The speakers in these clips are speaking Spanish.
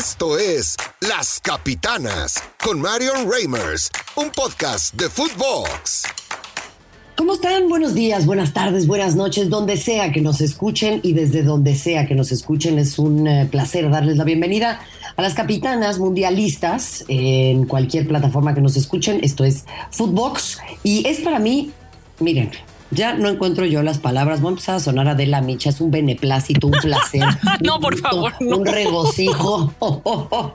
Esto es Las Capitanas con Marion Reimers, un podcast de Footbox. ¿Cómo están? Buenos días, buenas tardes, buenas noches, donde sea que nos escuchen y desde donde sea que nos escuchen. Es un eh, placer darles la bienvenida a las capitanas mundialistas en cualquier plataforma que nos escuchen. Esto es Footbox y es para mí, miren, ya no encuentro yo las palabras. Vamos a sonar a Adela Micha. Es un beneplácito, un placer. no, por favor. Un regocijo.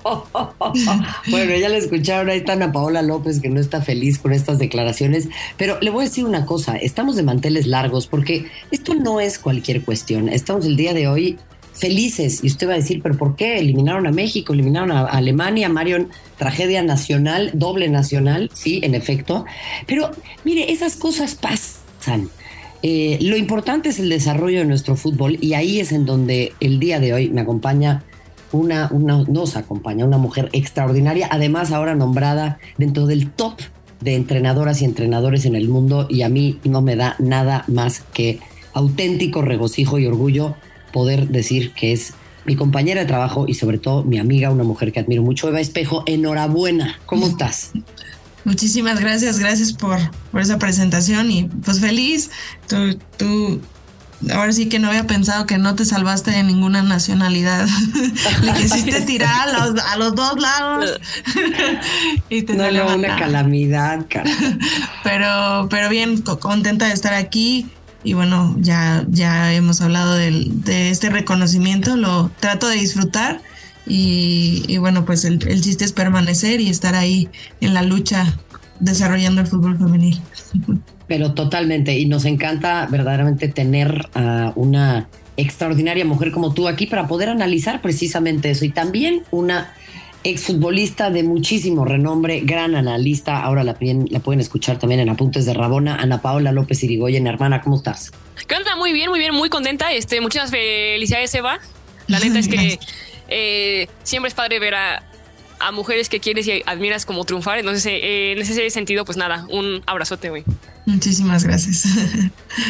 bueno, ya la escucharon. Ahí está Ana Paola López, que no está feliz con estas declaraciones. Pero le voy a decir una cosa. Estamos de manteles largos porque esto no es cualquier cuestión. Estamos el día de hoy felices. Y usted va a decir, ¿pero por qué? Eliminaron a México, eliminaron a Alemania, Marion, tragedia nacional, doble nacional, sí, en efecto. Pero mire, esas cosas pasan eh, lo importante es el desarrollo de nuestro fútbol y ahí es en donde el día de hoy me acompaña una, una, nos acompaña una mujer extraordinaria, además ahora nombrada dentro del top de entrenadoras y entrenadores en el mundo y a mí no me da nada más que auténtico regocijo y orgullo poder decir que es mi compañera de trabajo y sobre todo mi amiga, una mujer que admiro mucho, Eva Espejo. Enhorabuena, ¿cómo estás? Muchísimas gracias, gracias por, por esa presentación y pues feliz. Tú, tú, ahora sí que no había pensado que no te salvaste de ninguna nacionalidad. Le quisiste tirar a los, a los dos lados. y te no, no, una calamidad, cara. Pero, pero bien, contenta de estar aquí. Y bueno, ya, ya hemos hablado del, de este reconocimiento, lo trato de disfrutar y, bueno, pues el, chiste es permanecer y estar ahí en la lucha desarrollando el fútbol femenil. Pero totalmente, y nos encanta verdaderamente tener a una extraordinaria mujer como tú aquí para poder analizar precisamente eso. Y también una exfutbolista de muchísimo renombre, gran analista. Ahora la, la, pueden escuchar también en Apuntes de Rabona, Ana Paola López Irigoyen. Hermana, ¿cómo estás? ¿Qué Muy bien, muy bien, muy contenta. Este, muchas felicidades, Eva. La neta es que eh, siempre es padre ver a, mujeres que quieres y admiras como triunfar. Entonces, eh, en ese sentido, pues nada, un abrazote, güey. Muchísimas gracias.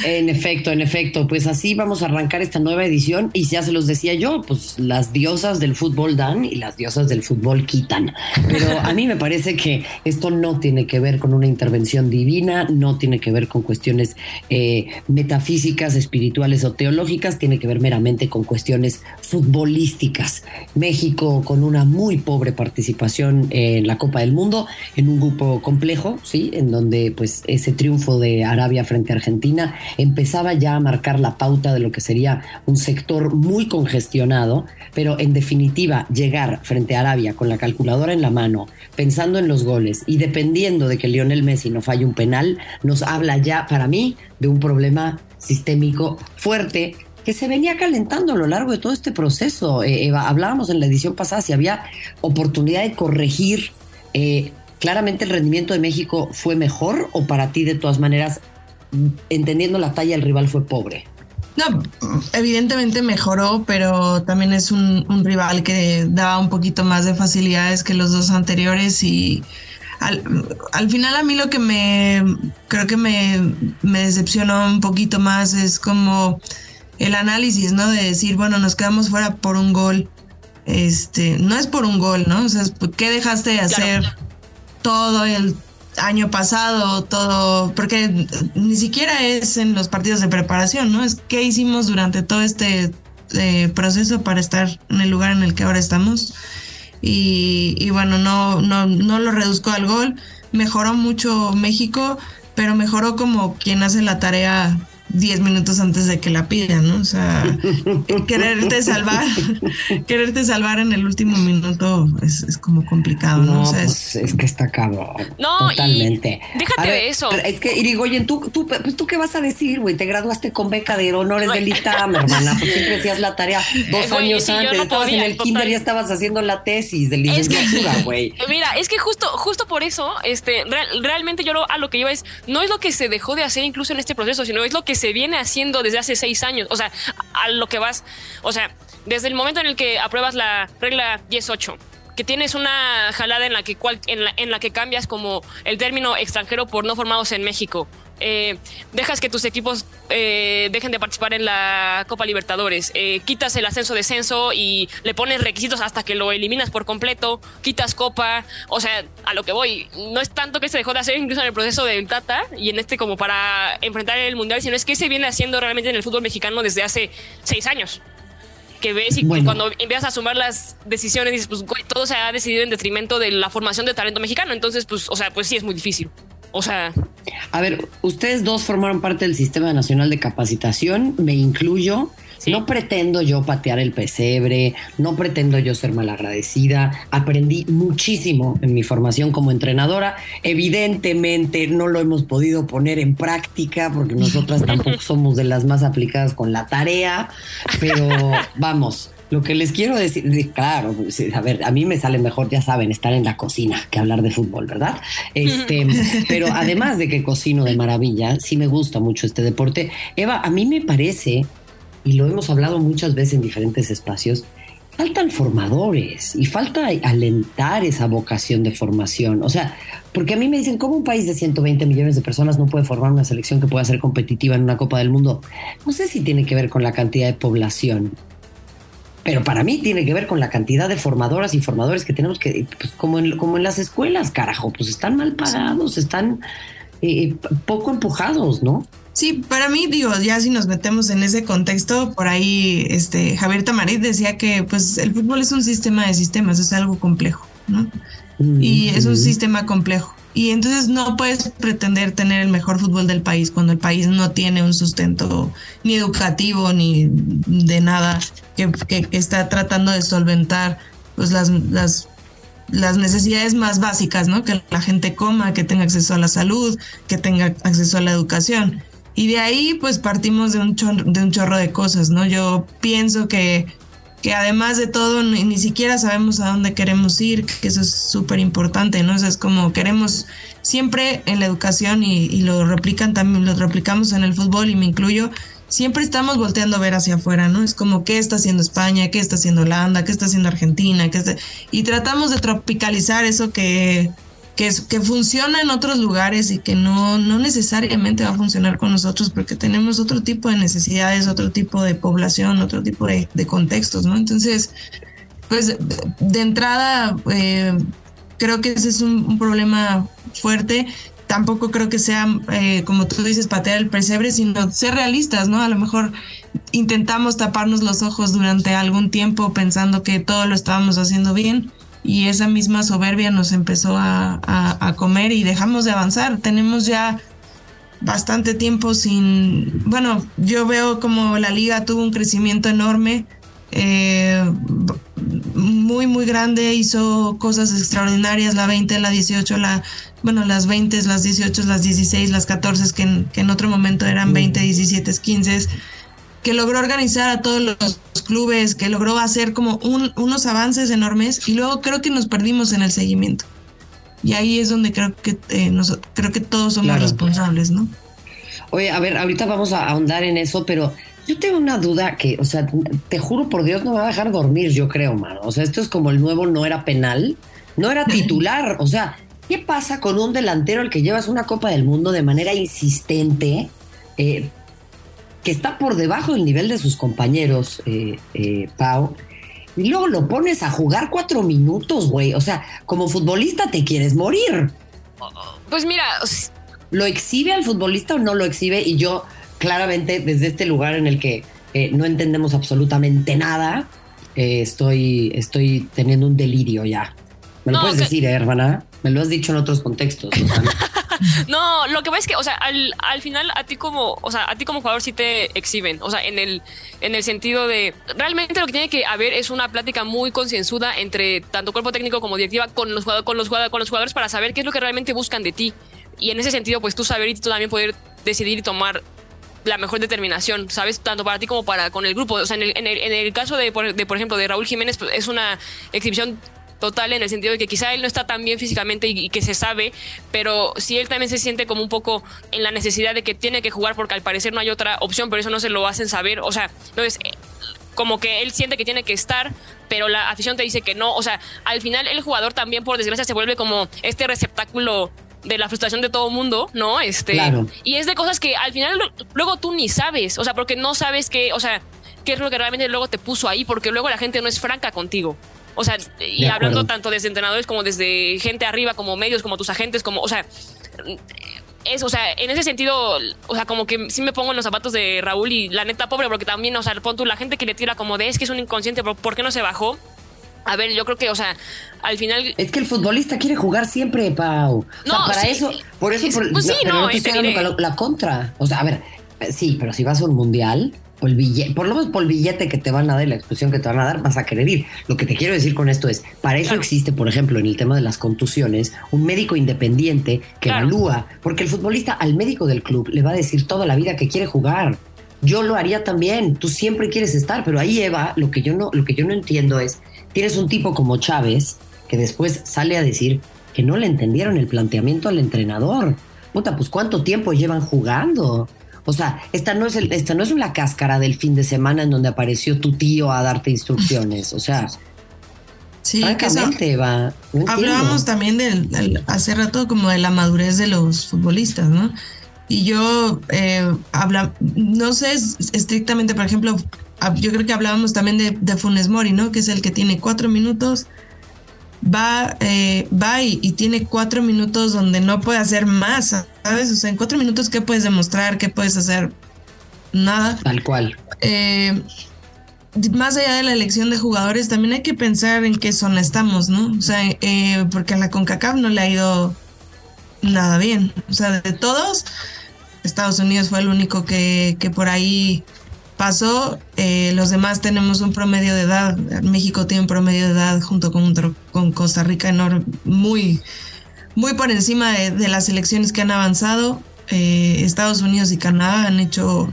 En efecto, en efecto, pues así vamos a arrancar esta nueva edición y ya se los decía yo, pues las diosas del fútbol dan y las diosas del fútbol quitan. Pero a mí me parece que esto no tiene que ver con una intervención divina, no tiene que ver con cuestiones eh, metafísicas, espirituales o teológicas, tiene que ver meramente con cuestiones futbolísticas. México con una muy pobre participación en la Copa del Mundo, en un grupo complejo, sí, en donde pues ese triunfo de Arabia frente a Argentina empezaba ya a marcar la pauta de lo que sería un sector muy congestionado, pero en definitiva llegar frente a Arabia con la calculadora en la mano, pensando en los goles y dependiendo de que Lionel Messi no falle un penal, nos habla ya para mí de un problema sistémico fuerte que se venía calentando a lo largo de todo este proceso. Eh, hablábamos en la edición pasada si había oportunidad de corregir eh, claramente el rendimiento de México fue mejor o para ti de todas maneras, entendiendo la talla, el rival fue pobre? No, evidentemente mejoró, pero también es un, rival que daba un poquito más de facilidades que los dos anteriores y al, final a mí lo que me creo que me, me, decepcionó un poquito más es como el análisis, ¿no? De decir, bueno, nos quedamos fuera por un gol. Este, no es por un gol, ¿no? O sea, ¿qué dejaste de hacer? Todo el año pasado, todo, porque ni siquiera es en los partidos de preparación, ¿no? Es qué hicimos durante todo este eh, proceso para estar en el lugar en el que ahora estamos. Y, bueno, no, no, no lo reduzco al gol. Mejoró mucho México, pero mejoró como quien hace la tarea 10 minutos antes de que la pidan, ¿no? O sea, quererte salvar, quererte salvar en el último minuto es, como complicado, ¿no? o sea, pues, es, que está cabrón. No, totalmente. déjate de eso. Es que, Irigoyen, ¿tú, tú, pues, ¿tú qué vas a decir, güey? Te graduaste con beca de honores del ITAM, hermana, pues siempre hacías la tarea dos años antes, estabas en el kinder y ya estabas haciendo la tesis de licenciatura, güey. Mira, es que justo, justo por eso, este, realmente yo a lo que iba es, no es lo que se dejó de hacer incluso en este proceso, sino es lo que se viene haciendo desde hace seis años. O sea, a lo que vas, o sea, desde el momento en el que apruebas la regla 18 que tienes una jalada en la que cual, en, la, en la que cambias como el término extranjero por no formados en México eh, dejas que tus equipos eh, dejen de participar en la Copa Libertadores, eh, quitas el ascenso-descenso y le pones requisitos hasta que lo eliminas por completo, quitas Copa, o sea, a lo que voy, no es tanto que se dejó de hacer incluso en el proceso del Tata y en este como para enfrentar el Mundial, sino es que se viene haciendo realmente en el fútbol mexicano desde hace seis años que ves y cuando empiezas a sumar las decisiones dices, pues todo se ha decidido en detrimento de la formación de talento mexicano. Entonces, pues, o sea, pues sí es muy difícil. O sea. A ver, ustedes dos formaron parte del Sistema Nacional de Capacitación, me incluyo. No pretendo yo patear el pesebre, no pretendo yo ser malagradecida. Aprendí muchísimo en mi formación como entrenadora. Evidentemente no lo hemos podido poner en práctica porque nosotras tampoco somos de las más aplicadas con la tarea, pero vamos, lo que les quiero decir, claro, pues, a ver, a mí me sale mejor, ya saben, estar en la cocina que hablar de fútbol, ¿verdad? Este, pero además de que cocino de maravilla, sí me gusta mucho este deporte. Eva, a mí me parece, y lo hemos hablado muchas veces en diferentes espacios, faltan formadores y falta alentar esa vocación de formación. O sea, porque a mí me dicen, ¿cómo un país de 120 millones de personas no puede formar una selección que pueda ser competitiva en una Copa del Mundo? No sé si tiene que ver con la cantidad de población pero para mí tiene que ver con la cantidad de formadoras y formadores que tenemos que, pues como en, como en las escuelas, carajo, pues están mal pagados, están eh, poco empujados, ¿no? Sí, para mí, digo, ya si nos metemos en ese contexto, por ahí este Javier Tamarit decía que pues el fútbol es un sistema de sistemas, es algo complejo, ¿no? Mm, y es un sistema complejo. Y entonces no puedes pretender tener el mejor fútbol del país cuando el país no tiene un sustento ni educativo ni de nada que, está tratando de solventar pues las, las, las necesidades más básicas, ¿no? Que la gente coma, que tenga acceso a la salud, que tenga acceso a la educación. Y de ahí pues partimos de un chorro, de un chorro de cosas, ¿no? Yo pienso que que además de todo ni, siquiera sabemos a dónde queremos ir, que eso es súper importante, ¿no? es como queremos siempre en la educación y, lo replican también, lo replicamos en el fútbol y me incluyo, siempre estamos volteando a ver hacia afuera, ¿no? Es como qué está haciendo España, qué está haciendo Holanda, qué está haciendo Argentina, qué y tratamos de tropicalizar eso que que, que funciona en otros lugares y que no, no necesariamente va a funcionar con nosotros porque tenemos otro tipo de necesidades, otro tipo de población, otro tipo de, contextos, ¿no? Entonces, pues de entrada, eh, creo que ese es un, problema fuerte. Tampoco creo que sea, eh, como tú dices, patear el pesebre, sino ser realistas, ¿no? A lo mejor intentamos taparnos los ojos durante algún tiempo pensando que todo lo estábamos haciendo bien y esa misma soberbia nos empezó a, comer y dejamos de avanzar. Tenemos ya bastante tiempo sin, bueno, yo veo como la liga tuvo un crecimiento enorme, eh, muy, muy grande, hizo cosas extraordinarias, la 20, la 18, la, bueno, las 20, las 18, las 16, las 14, que en, que en otro momento eran 20, 17, 15 que logró organizar a todos los clubes, que logró hacer como unos avances enormes y luego creo que nos perdimos en el seguimiento. Y ahí es donde creo que eh, creo que todos somos responsables, ¿no? Oye, a ver, ahorita vamos a ahondar en eso, pero yo tengo una duda que, o sea, te juro por Dios, no me va a dejar dormir, yo creo, mano. O sea, esto es como el nuevo no era penal, no era titular. O sea, ¿qué pasa con un delantero al que llevas una Copa del Mundo de manera insistente? Eh, que está por debajo del nivel de sus compañeros, eh, eh, Pau, y luego lo pones a jugar cuatro minutos, güey. O sea, como futbolista te quieres morir. Pues mira, ¿lo exhibe al futbolista o no lo exhibe? Y yo, claramente, desde este lugar en el que eh, no entendemos absolutamente nada, estoy, estoy teniendo un delirio ya. ¿Me lo puedes decir, hermana? Me lo has dicho en otros contextos. no, lo que pasa es que, o sea, al, al, final a ti como, o sea, a ti como jugador sí te exhiben, o sea, en el, en el sentido de, realmente lo que tiene que haber es una plática muy concienzuda entre tanto cuerpo técnico como directiva con los, con con los jugadores para saber qué es lo que realmente buscan de ti. Y en ese sentido, pues tú saber y tú también poder decidir y tomar la mejor determinación, ¿sabes? Tanto para ti como para con el grupo. O sea, en el, en el, en el caso de por, de, por ejemplo, de Raúl Jiménez, pues, es una exhibición total en el sentido de que quizá él no está tan bien físicamente y, que se sabe, pero si él también se siente como un poco en la necesidad de que tiene que jugar porque al parecer no hay otra opción, pero eso no se lo hacen saber, o sea, entonces eh, como que él siente que tiene que estar, pero la afición te dice que no, o sea, al final el jugador también por desgracia se vuelve como este receptáculo de la frustración de todo mundo, ¿no? Este, Claro. y es de cosas que al final luego tú ni sabes, o sea, porque no sabes qué, o sea, qué es lo que realmente luego te puso ahí, porque luego la gente no es franca contigo. O sea, y De hablando acuerdo. tanto desde entrenadores como desde gente arriba, como medios, como tus agentes, como, o sea, es, o sea, en ese sentido, o sea, como que sí me pongo en los zapatos de Raúl y la neta pobre, porque también, o sea, pon tú la gente que le tira como de es que es un inconsciente, pero ¿por qué no se bajó? A ver, yo creo que, o sea, al final Es que el futbolista quiere jugar siempre, Pau. O sea, No, para sí. eso, por eso, por- Pues sí, pero no, te estoy te dando diré. la, la contra. O sea, a ver, sí, pero si vas a un mundial, por el billete, por lo menos por el billete que te van a dar y la exposición que te van a dar, vas a querer ir. Lo que te quiero decir con esto es, para eso Claro. existe, por ejemplo, en el tema de las contusiones, un médico independiente que Claro. evalúa, porque el futbolista al médico del club le va a decir toda la vida que quiere jugar. Yo lo haría también. Tú siempre quieres estar, pero ahí Eva, lo que yo no, lo que yo no entiendo es, tienes un tipo como Chávez que después sale a decir que no le entendieron el planteamiento al entrenador. Puta, pues cuánto tiempo llevan jugando. O sea, esta no es el, esta no es una cáscara del fin de semana en donde apareció tu tío a darte instrucciones. O sea, Sí, francamente, Eva. no. Hablábamos también del, del- hace rato como de la madurez de los futbolistas, ¿no? Y yo eh, habla, no sé es- estrictamente, por ejemplo, yo creo que hablábamos también de, de Funes Mori, ¿no? Que es el que tiene cuatro minutos, va, eh, va y, y tiene cuatro minutos donde no puede hacer más, ¿sabes? O sea, en cuatro minutos, ¿qué puedes demostrar? ¿Qué puedes hacer? Nada Tal cual. eh, más allá de la elección de jugadores, también hay que pensar en qué zona estamos, ¿no? O sea, eh, porque a la CONCACAF no le ha ido nada bien. O sea, de todos, Estados Unidos fue el único que, que por ahí pasó. Eh, los demás tenemos un promedio de edad. México tiene un promedio de edad junto con, con Costa Rica enorme, muy, muy por encima de, de las elecciones que han avanzado. Eh, Estados Unidos y Canadá han hecho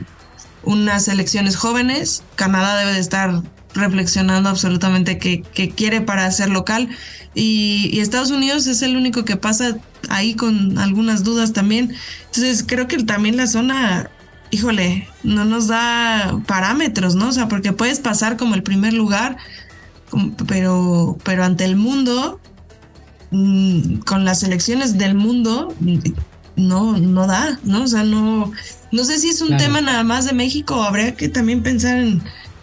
unas elecciones jóvenes. Canadá debe de estar reflexionando absolutamente qué, qué quiere para ser local. Y, y Estados Unidos es el único que pasa ahí con algunas dudas también. Entonces creo que también la zona, híjole, no nos da parámetros, ¿no? O sea, porque puedes pasar como el primer lugar, pero, pero ante el mundo, mm, con las elecciones del mundo, mm, no, no da, ¿no? O sea, no, no sé si es un Claro. tema nada más de México habría que también pensar en,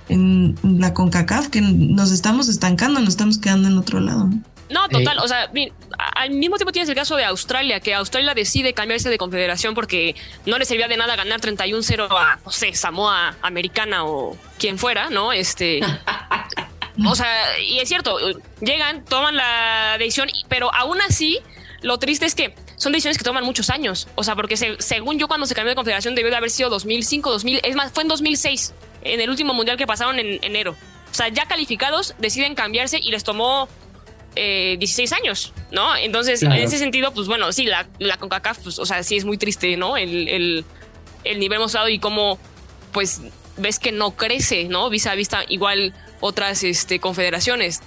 en la CONCACAF, que nos estamos estancando, nos estamos quedando en otro lado. ¿no? No, total. O sea, al mismo tiempo tienes el caso de Australia, que Australia decide cambiarse de confederación porque no le servía de nada ganar 31-0 a, no sé, Samoa Americana o quien fuera, ¿no? Este. O sea, y es cierto, llegan, toman la decisión, pero aún así, lo triste es que son decisiones que toman muchos años. O sea, porque se- según yo, cuando se cambió de confederación, debió de haber sido 2005, 2000, es más, fue en 2006, en el último mundial que pasaron en enero. O sea, ya calificados, deciden cambiarse y les tomó eh, 16 años, ¿no? Entonces, Claro. en ese sentido, pues bueno, sí, la, la CONCACAF, pues, o sea, sí es muy triste, ¿no? El, el, el nivel mostrado y cómo, pues, ves que no crece, ¿no? Vista a vista, igual otras este, confederaciones.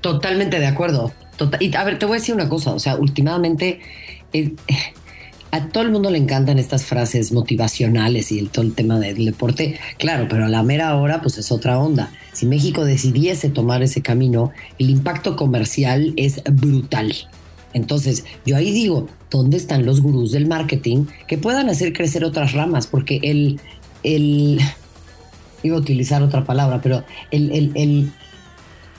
Totalmente de acuerdo. Total- y a ver, te voy a decir una cosa. O sea, últimamente es- a todo el mundo le encantan estas frases motivacionales y el, todo el tema del deporte. Claro, pero a la mera hora, pues es otra onda. Si México decidiese tomar ese camino, el impacto comercial es brutal. Entonces, yo ahí digo, ¿dónde están los gurús del marketing que puedan hacer crecer otras ramas? Porque el, el iba a utilizar otra palabra, pero el, el, el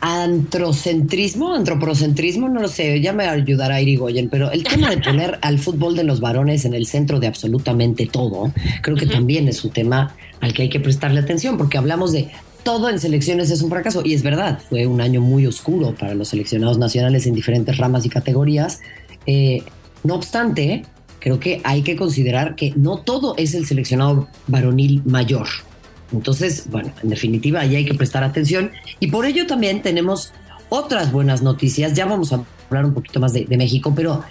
antrocentrismo, antropocentrismo, no lo sé, ya me ayudará Irigoyen, pero el tema de poner al fútbol de los varones en el centro de absolutamente todo, creo que también es un tema al que hay que prestarle atención, porque hablamos de todo en selecciones es un fracaso, y es verdad, fue un año muy oscuro para los seleccionados nacionales en diferentes ramas y categorías. Eh, no obstante, creo que hay que considerar que no todo es el seleccionado varonil mayor. Entonces, bueno, en definitiva, ahí hay que prestar atención. Y por ello también tenemos otras buenas noticias. Ya vamos a hablar un poquito más de, de México, pero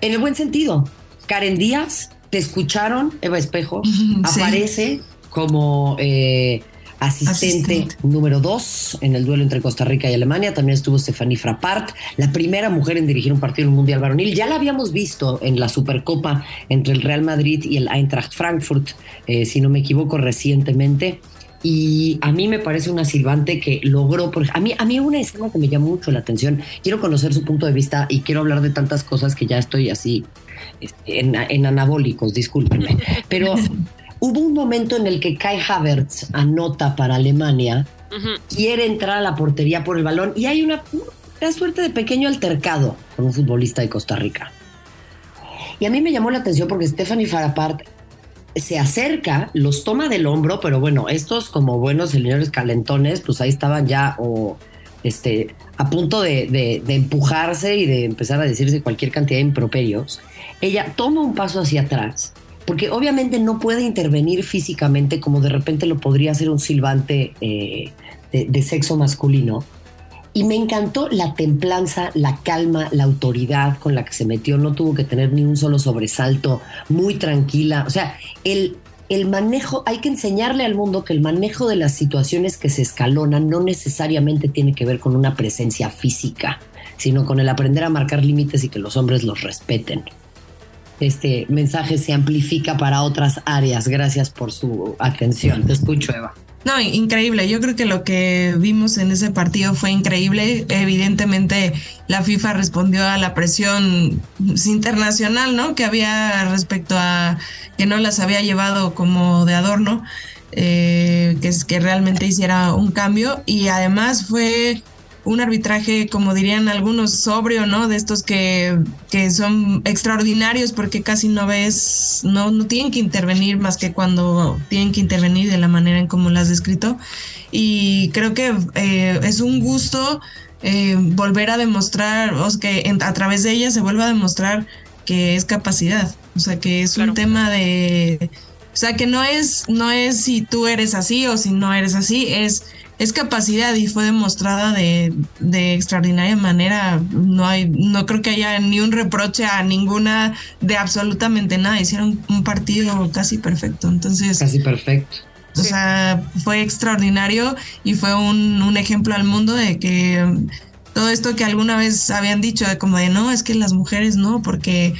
en el buen sentido. Karen Díaz, te escucharon, Eva Espejo, Sí. aparece como eh, asistente, Asistente. número dos en el duelo entre Costa Rica y Alemania. También estuvo Stephanie Frappart, la primera mujer en dirigir un partido en un mundial varonil. Ya la habíamos visto en la Supercopa entre el Real Madrid y el Eintracht Frankfurt, eh, si no me equivoco, recientemente. y a mí me parece una silbante que logró, porque a mí, a mí una escena que me llamó mucho la atención, quiero conocer su punto de vista y quiero hablar de tantas cosas que ya estoy así este, en, anabólicos, discúlpenme, pero hubo un momento en el que Kai Havertz anota para Alemania, quiere entrar a la portería por el balón y hay una, una suerte de pequeño altercado con un futbolista de Costa Rica. Y a mí me llamó la atención porque Stephanie Farapart se acerca, los toma del hombro, pero bueno, estos como buenos señores calentones, pues ahí estaban ya o este, a punto de, empujarse y de empezar a decirse cualquier cantidad de improperios. Ella toma un paso hacia atrás, porque obviamente no puede intervenir físicamente como de repente lo podría hacer un silbante eh, de sexo masculino y me encantó la templanza, la calma, la autoridad con la que se metió. No tuvo que tener ni un solo sobresalto, muy tranquila. O sea, el, el manejo, hay que enseñarle al mundo que el manejo de las situaciones que se escalonan no necesariamente tiene que ver con una presencia física, sino con el aprender a marcar límites y que los hombres los respeten. Este mensaje se amplifica para otras áreas. Gracias por su atención. Te escucho, Eva. No, increíble. Yo creo que lo que vimos en ese partido fue increíble. Evidentemente, la FIFA respondió a la presión internacional, ¿no? Que había respecto a que no las había llevado como de adorno, eh, que es que realmente hiciera un cambio. Y además fue un arbitraje, como dirían algunos, sobrio, ¿no? De estos que, que son extraordinarios porque casi no ves, no, no tienen que intervenir más que cuando tienen que intervenir de la manera en como lo has descrito. Y creo que eh, es un gusto eh, volver a demostrar, o sea, que a través de ella se vuelva a demostrar que es capacidad, o sea, que es un tema de... O sea, que no es, no es si tú eres así o si no eres así, es es capacidad y fue demostrada de, extraordinaria manera. No hay, no creo que haya ni un reproche a ninguna de absolutamente nada. Hicieron un partido casi perfecto. Entonces. Casi perfecto. O sea, fue extraordinario y fue un, ejemplo al mundo de que todo esto que alguna vez habían dicho, de como de no, es que las mujeres no, porque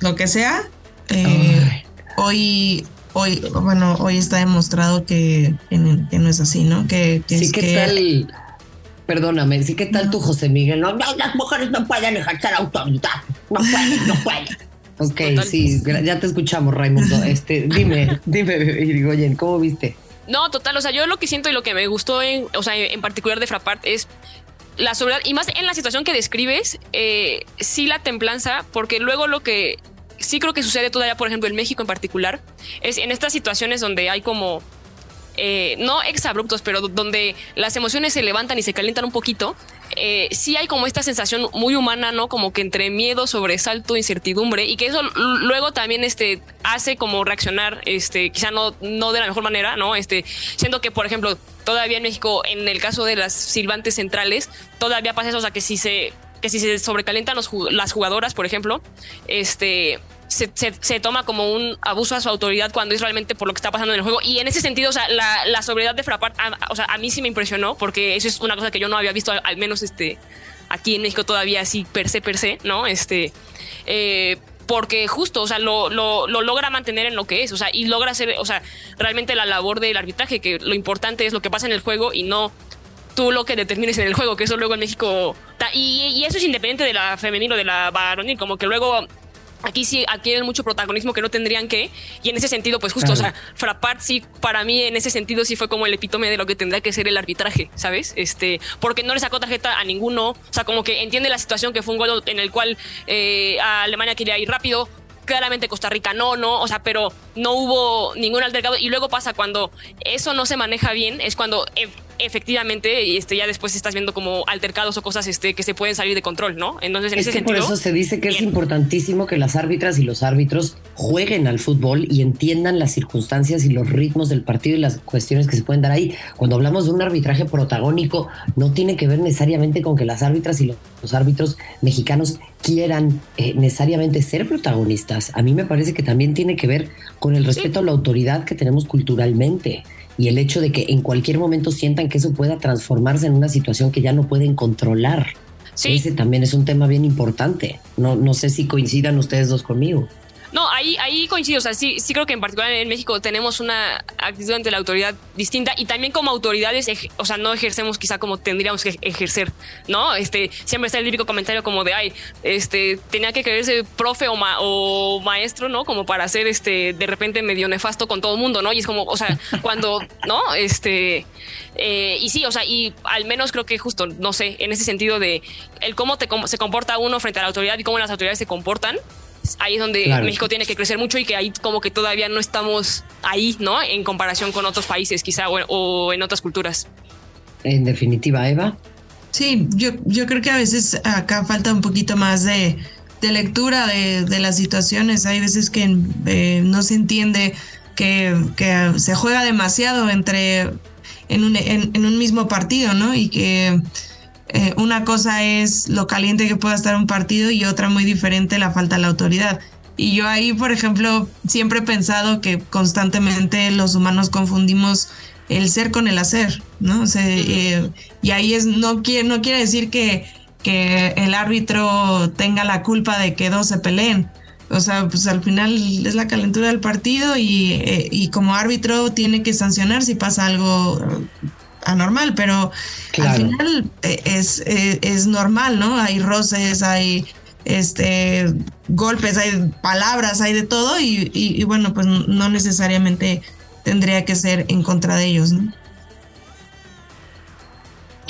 lo que sea, eh, hoy hoy, bueno, hoy está demostrado que, no es así, ¿no? Que, sí, ¿qué tal? Perdóname, sí, ¿qué tal tú, José Miguel? No, las mujeres no pueden ejercer autoridad. No pueden, no pueden. Ok, sí, ya te escuchamos, Raimundo. Este, dime, dime, Irigoyen, ¿cómo viste? No, total, o sea, yo lo que siento y lo que me gustó en, o sea, en particular de Frapart es la sobriedad y más en la situación que describes, eh, sí la templanza, porque luego lo que sí creo que sucede todavía, por ejemplo, en México en particular, es en estas situaciones donde hay como eh, no exabruptos, pero donde las emociones se levantan y se calientan un poquito, eh, sí hay como esta sensación muy humana, ¿no? Como que entre miedo, sobresalto, incertidumbre, y que eso luego también este, hace como reaccionar, este, quizá no, no de la mejor manera, ¿no? Este, siendo que, por ejemplo, todavía en México, en el caso de las silbantes centrales, todavía pasa eso, o sea, que si se que si se sobrecalientan las jugadoras, por ejemplo, este, se, toma como un abuso a su autoridad cuando es realmente por lo que está pasando en el juego. Y en ese sentido, o sea, la, sobriedad de Frappart, a, o sea, a mí sí me impresionó porque eso es una cosa que yo no había visto, al, menos este, aquí en México todavía así per se, per se, ¿no? Este, eh, porque justo, o sea, lo, lo, logra mantener en lo que es, o sea, y logra hacer, o sea, realmente la labor del arbitraje, que lo importante es lo que pasa en el juego y no tú lo que determines en el juego, que eso luego en México... Y, y eso es independiente de la femenil o de la varonil, como que luego aquí sí adquieren mucho protagonismo que no tendrían que. Y en ese sentido, pues justo, o sea, Frappart sí, para mí en ese sentido sí fue como el epítome de lo que tendría que ser el arbitraje, ¿sabes? Este, porque no le sacó tarjeta a ninguno. O sea, como que entiende la situación que fue un gol en el cual eh, Alemania quería ir rápido. Claramente Costa Rica no, no, o sea, pero no hubo ningún altercado. Y luego pasa cuando eso no se maneja bien, es cuando eh, efectivamente, este, ya después estás viendo como altercados o cosas este, que se pueden salir de control, ¿no? Entonces, en ese sentido. Por eso se dice que es importantísimo que las árbitras y los árbitros jueguen al fútbol y entiendan las circunstancias y los ritmos del partido y las cuestiones que se pueden dar ahí. Cuando hablamos de un arbitraje protagónico, no tiene que ver necesariamente con que las árbitras y los, árbitros mexicanos quieran eh, necesariamente ser protagonistas. A mí me parece que también tiene que ver con el respeto a la autoridad que tenemos culturalmente y el hecho de que en cualquier momento sientan que eso pueda transformarse en una situación que ya no pueden controlar. Ese también es un tema bien importante. No, no sé si coincidan ustedes dos conmigo. No, ahí, ahí coincido. O sea, sí, sí creo que en particular en México tenemos una actitud ante la autoridad distinta y también como autoridades, o sea, no ejercemos quizá como tendríamos que ejercer, ¿no? Este, siempre está el típico comentario como de, ay, este, tenía que creerse profe o, o maestro, ¿no? Como para ser, este, de repente medio nefasto con todo el mundo, ¿no? Y es como, o sea, cuando, ¿no? Este, eh, y sí, o sea, y al menos creo que justo, no sé, en ese sentido de el cómo te, se comporta uno frente a la autoridad y cómo las autoridades se comportan, ahí es donde México tiene que crecer mucho y que ahí como que todavía no estamos ahí, ¿no? En comparación con otros países quizá o, en otras culturas. En definitiva, Eva. Sí, yo, yo creo que a veces acá falta un poquito más de, lectura de, las situaciones. Hay veces que eh, no se entiende que, se juega demasiado entre en un, en un mismo partido, ¿no? Y que eh, una cosa es lo caliente que pueda estar un partido y otra muy diferente la falta de la autoridad. Y yo ahí, por ejemplo, siempre he pensado que constantemente los humanos confundimos el ser con el hacer, ¿no? Eh, y ahí es, no quiere, no quiere decir que, que el árbitro tenga la culpa de que dos se peleen. O sea, pues al final es la calentura del partido y, eh, y como árbitro tiene que sancionar si pasa algo anormal, pero al final eh, es, eh, es, normal, ¿no? Hay roces, hay este golpes, hay palabras, hay de todo y, bueno, pues no necesariamente tendría que ser en contra de ellos, ¿no?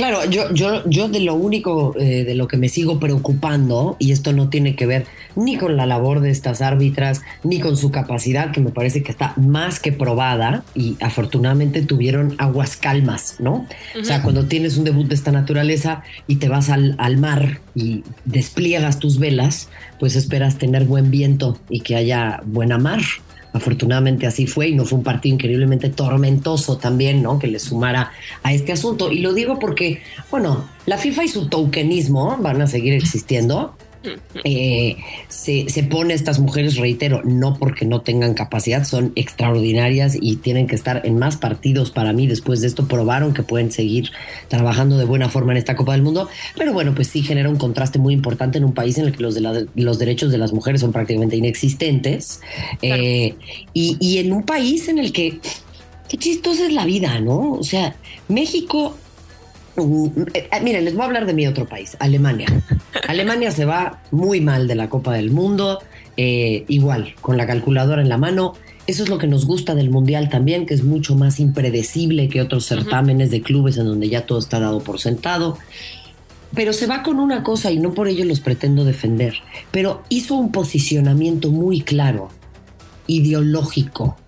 Claro, yo, yo, yo de lo único eh, de lo que me sigo preocupando, y esto no tiene que ver ni con la labor de estas árbitras, ni con su capacidad, que me parece que está más que probada, y afortunadamente tuvieron aguas calmas, ¿no? O sea, cuando tienes un debut de esta naturaleza y te vas al, al mar y despliegas tus velas, pues esperas tener buen viento y que haya buena mar. Afortunadamente así fue y no fue un partido increíblemente tormentoso también, ¿no? Que le sumara a este asunto. Y lo digo porque, bueno, la FIFA y su tokenismo van a seguir existiendo eh, se, se, pone estas mujeres, reitero, no porque no tengan capacidad, son extraordinarias y tienen que estar en más partidos para mí. Después de esto probaron que pueden seguir trabajando de buena forma en esta Copa del Mundo, pero bueno, pues sí genera un contraste muy importante en un país en el que los, de los derechos de las mujeres son prácticamente inexistentes eh, y, y en un país en el que qué chistosa es la vida, ¿no? O sea, México eh, miren, les voy a hablar de mi otro país, Alemania. Alemania se va muy mal de la Copa del Mundo, eh, igual, con la calculadora en la mano. Eso es lo que nos gusta del Mundial también, que es mucho más impredecible que otros certámenes de clubes en donde ya todo está dado por sentado. Pero se va con una cosa y no por ello los pretendo defender, pero hizo un posicionamiento muy claro, ideológico,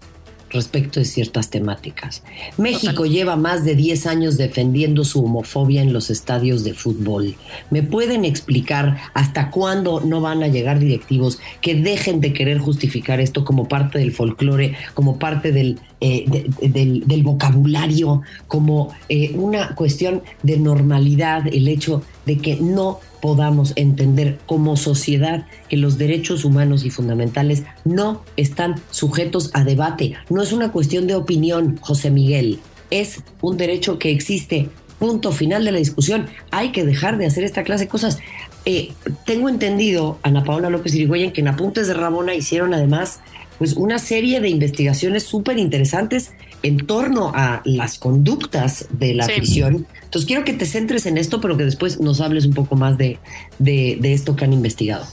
respecto de ciertas temáticas. México lleva más de 10 años defendiendo su homofobia en los estadios de fútbol. ¿Me pueden explicar hasta cuándo no van a llegar directivos que dejen de querer justificar esto como parte del folclore, como parte del, eh, del, vocabulario, como eh, una cuestión de normalidad, el hecho de que no podamos entender como sociedad que los derechos humanos y fundamentales no están sujetos a debate. No es una cuestión de opinión, José Miguel, es un derecho que existe. Punto final de la discusión. Hay que dejar de hacer esta clase de cosas. Eh, tengo entendido, Ana Paola López Irigoyen, que en Apuntes de Rabona hicieron además pues una serie de investigaciones súper interesantes en torno a las conductas de la afición. Entonces quiero que te centres en esto, pero que después nos hables un poco más de, de, esto que han investigado.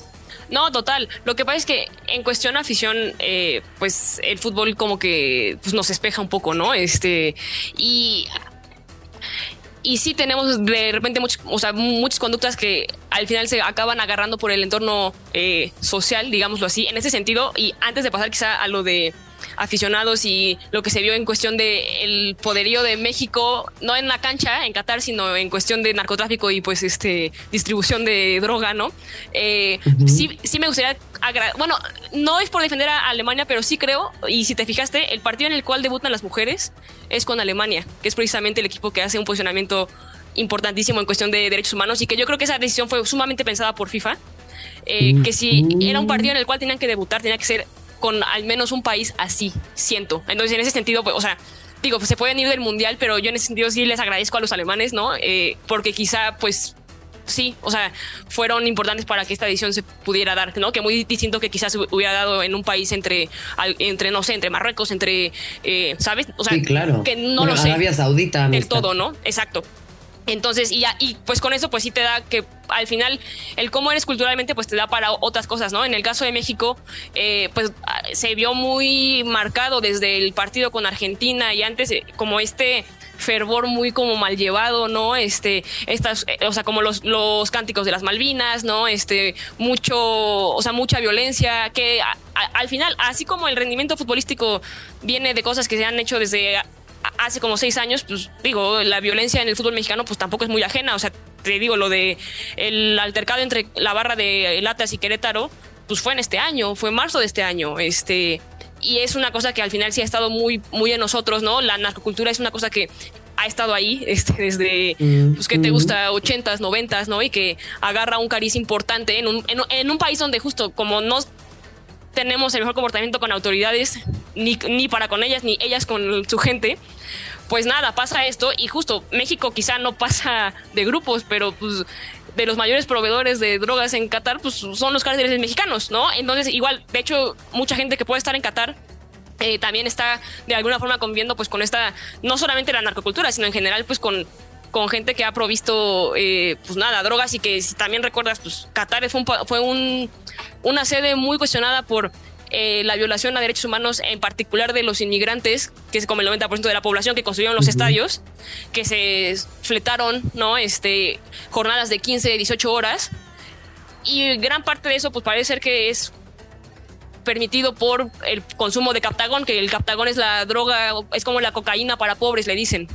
No, total. Lo que pasa es que en cuestión afición, eh, pues el fútbol como que pues, nos espeja un poco, ¿no? Este y y sí tenemos de repente o sea, muchas conductas que al final se acaban agarrando por el entorno eh, social, digámoslo así, en ese sentido. Y antes de pasar quizá a lo de aficionados y lo que se vio en cuestión de el poderío de México, no en la cancha, en Qatar, sino en cuestión de narcotráfico y pues este distribución de droga, ¿no? Eh, sí, sí me gustaría, bueno, no es por defender a Alemania, pero sí creo, y si te fijaste, el partido en el cual debutan las mujeres es con Alemania, que es precisamente el equipo que hace un posicionamiento importantísimo en cuestión de derechos humanos y que yo creo que esa decisión fue sumamente pensada por FIFA. Eh, que si era un partido en el cual tenían que debutar, tenía que ser con al menos un país así, siento. Entonces, en ese sentido, pues, o sea, digo, pues, se pueden ir del mundial, pero yo en ese sentido sí les agradezco a los alemanes, ¿no? Eh, porque quizá, pues, sí, o sea, fueron importantes para que esta edición se pudiera dar, ¿no? Que muy distinto que quizás hubiera dado en un país entre, entre no sé, entre Marruecos, entre, eh, ¿sabes? O sea, claro. que no lo sé. Arabia Saudita. El todo, ¿no? Exacto. Entonces, y, ya, y pues con eso, pues sí te da que al final el cómo eres culturalmente, pues te da para otras cosas, ¿no? En el caso de México, eh, pues ah, se vio muy marcado desde el partido con Argentina y antes, eh, como este fervor muy como mal llevado, ¿no? Este, estas, eh, o sea, como los, los cánticos de las Malvinas, ¿no? Este, mucho, o sea, mucha violencia, que al final, así como el rendimiento futbolístico viene de cosas que se han hecho desde hace como seis años, pues digo, la violencia en el fútbol mexicano pues tampoco es muy ajena. O sea, te digo, lo de el altercado entre la barra de Latas y Querétaro, pues fue en este año, fue en marzo de este año. Este, y es una cosa que al final sí ha estado muy, muy en nosotros, ¿no? La narcocultura es una cosa que ha estado ahí este, desde, pues, que te gusta, 80s, 90s, ¿no? Y que agarra un cariz importante en un, en un país donde justo como no tenemos el mejor comportamiento con autoridades, ni, ni para con ellas, ni ellas con su gente, pues nada, pasa esto y justo México quizá no pasa de grupos, pero pues de los mayores proveedores de drogas en Qatar, pues son los cárteles mexicanos, ¿no? Entonces, igual, de hecho, mucha gente que puede estar en Qatar eh, también está de alguna forma conviviendo pues con esta, no solamente la narcocultura, sino en general pues con con gente que ha provisto, eh, pues nada, drogas y que si también recuerdas, pues Qatar fue, un, fue un, una sede muy cuestionada por eh, la violación a derechos humanos, en particular de los inmigrantes, que es como el 90% de la población que construyeron los estadios, que se fletaron, ¿no? Este, jornadas de 15, 18 horas. Y gran parte de eso, pues parece ser que es permitido por el consumo de captagón, que el captagón es la droga, es como la cocaína para pobres, le dicen.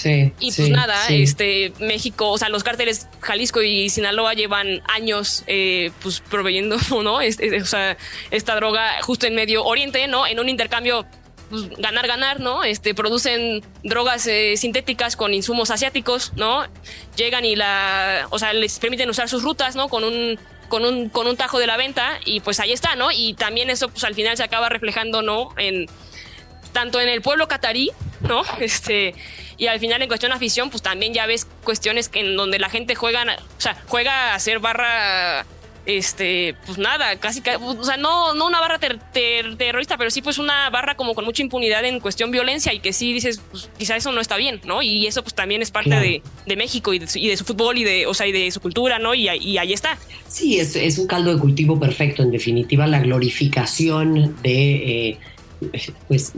Sí, y pues nada, este México, o sea, los cárteles Jalisco y Sinaloa llevan años eh, pues proveyendo, ¿no? Este, o sea, esta droga justo en Medio Oriente, ¿no? En un intercambio pues, ganar, ganar, ¿no? Este, producen drogas eh, sintéticas con insumos asiáticos, ¿no? Llegan y la, o sea, les permiten usar sus rutas, ¿no? Con un, con un, con un tajo de la venta y pues ahí está, ¿no? Y también eso, pues al final se acaba reflejando, ¿no? En, tanto en el pueblo catarí, ¿no? Este, y al final en cuestión de afición, pues también ya ves cuestiones que en donde la gente juega, o sea, juega a hacer barra este, pues nada, casi, o sea, no, no una barra terrorista, pero sí pues una barra como con mucha impunidad en cuestión violencia y que sí dices, pues quizá eso no está bien, ¿no? Y eso pues también es parte de, de, México y de, su fútbol y de, o sea, y de su cultura, ¿no? Y, y ahí está. Sí, es, es, un caldo de cultivo perfecto, en definitiva, la glorificación de... Eh, pues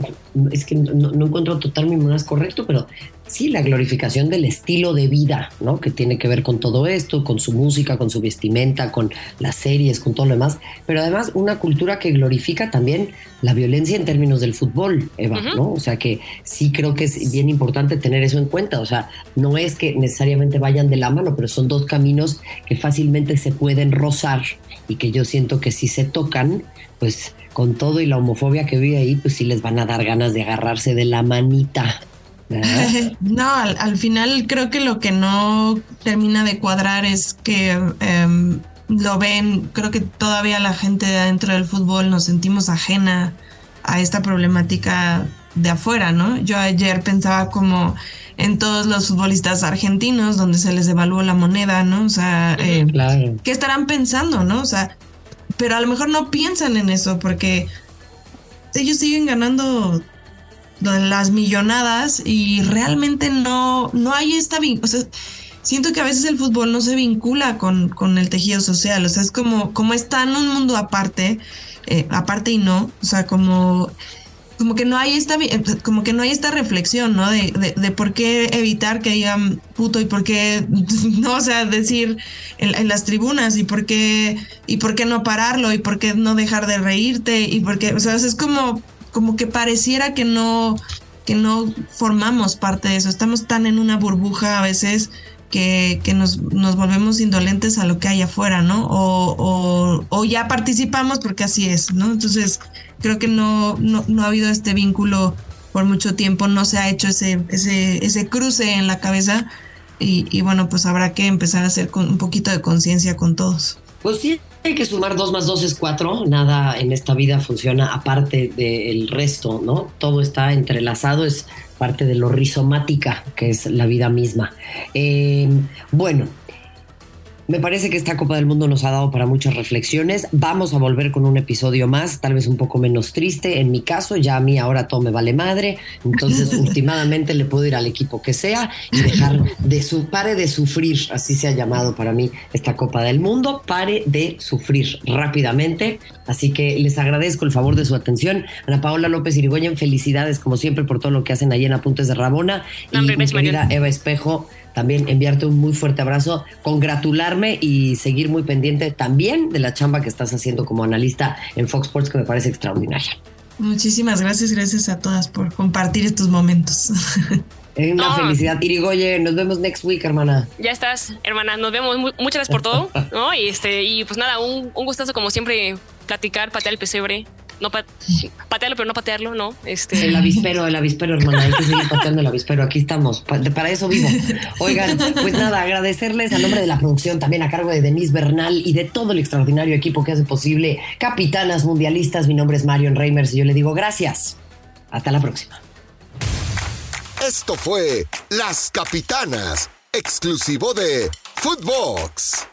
es que no, no encuentro totalmente más correcto, pero sí, la glorificación del estilo de vida, ¿no? Que tiene que ver con todo esto, con su música, con su vestimenta, con las series, con todo lo demás, pero además una cultura que glorifica también la violencia en términos del fútbol, Eva, ¿no? O sea que sí creo que es bien importante tener eso en cuenta, o sea, no es que necesariamente vayan de la mano, pero son dos caminos que fácilmente se pueden rozar y que yo siento que si se tocan, pues con todo y la homofobia que vive ahí, pues sí les van a dar ganas de agarrarse de la manita. No, al, final creo que lo que no termina de cuadrar es que em, lo ven, creo que todavía la gente dentro del fútbol nos sentimos ajena a esta problemática de afuera, ¿no? Yo ayer pensaba como en todos los futbolistas argentinos donde se les devaluó la moneda, ¿no? O sea, eh, ¿qué estarán pensando, no? O sea, pero a lo mejor no piensan en eso porque ellos siguen ganando las millonadas y realmente no, no hay esta... O sea, siento que a veces el fútbol no se vincula con, con el tejido social, o sea, es como, como está en un mundo aparte, eh, aparte y no, o sea, como como que no hay esta como que no hay esta reflexión no de, de, por qué evitar que digan puto y por qué no o sea decir en, las tribunas y por qué y por qué no pararlo y por qué no dejar de reírte y por qué o sea es como como que pareciera que no que no formamos parte de eso. Estamos tan en una burbuja a veces que, que nos, nos, volvemos indolentes a lo que hay afuera, ¿no? O, o, ya participamos porque así es, ¿no? Entonces, creo que no, no, no, ha habido este vínculo por mucho tiempo, no se ha hecho ese, ese, ese cruce en la cabeza y, y, bueno, pues habrá que empezar a hacer con un poquito de conciencia con todos. Pues sí, hay que sumar dos más dos es cuatro, nada en esta vida funciona aparte del resto, ¿no? Todo está entrelazado, es parte de lo rizomática que es la vida misma. Eh, bueno, Me parece que esta Copa del Mundo nos ha dado para muchas reflexiones. Vamos a volver con un episodio más, tal vez un poco menos triste. En mi caso, ya a mí ahora todo me vale madre. Entonces, últimamente le puedo ir al equipo que sea y dejar de su pare de sufrir, así se ha llamado para mí esta Copa del Mundo, pare de sufrir rápidamente. Así que les agradezco el favor de su atención. Ana Paola López Irigoyen, felicidades como siempre por todo lo que hacen allí en Apuntes de Rabona. y mi querida Eva Espejo, también enviarte un muy fuerte abrazo, congratularme y seguir muy pendiente también de la chamba que estás haciendo como analista en Fox Sports, que me parece extraordinaria. Muchísimas gracias, gracias a todas por compartir estos momentos. Es una felicidad. Irigoye, nos vemos next week, hermana. Ya estás, hermana. Nos vemos. muchas gracias por todo. ¿no? Y este, y pues nada, un, un gustazo como siempre platicar, patear el pesebre no patearlo, pero no patearlo, ¿no? Este... El avispero, el avispero, hermana, hay que seguir pateando el avispero, aquí estamos, para eso vivo. Oigan, pues nada, agradecerles al nombre de la producción, también a cargo de Denise Bernal y de todo el extraordinario equipo que hace posible Capitanas Mundialistas. Mi nombre es Marion Reimers y yo le digo gracias. Hasta la próxima. Esto fue Las Capitanas, exclusivo de Footbox.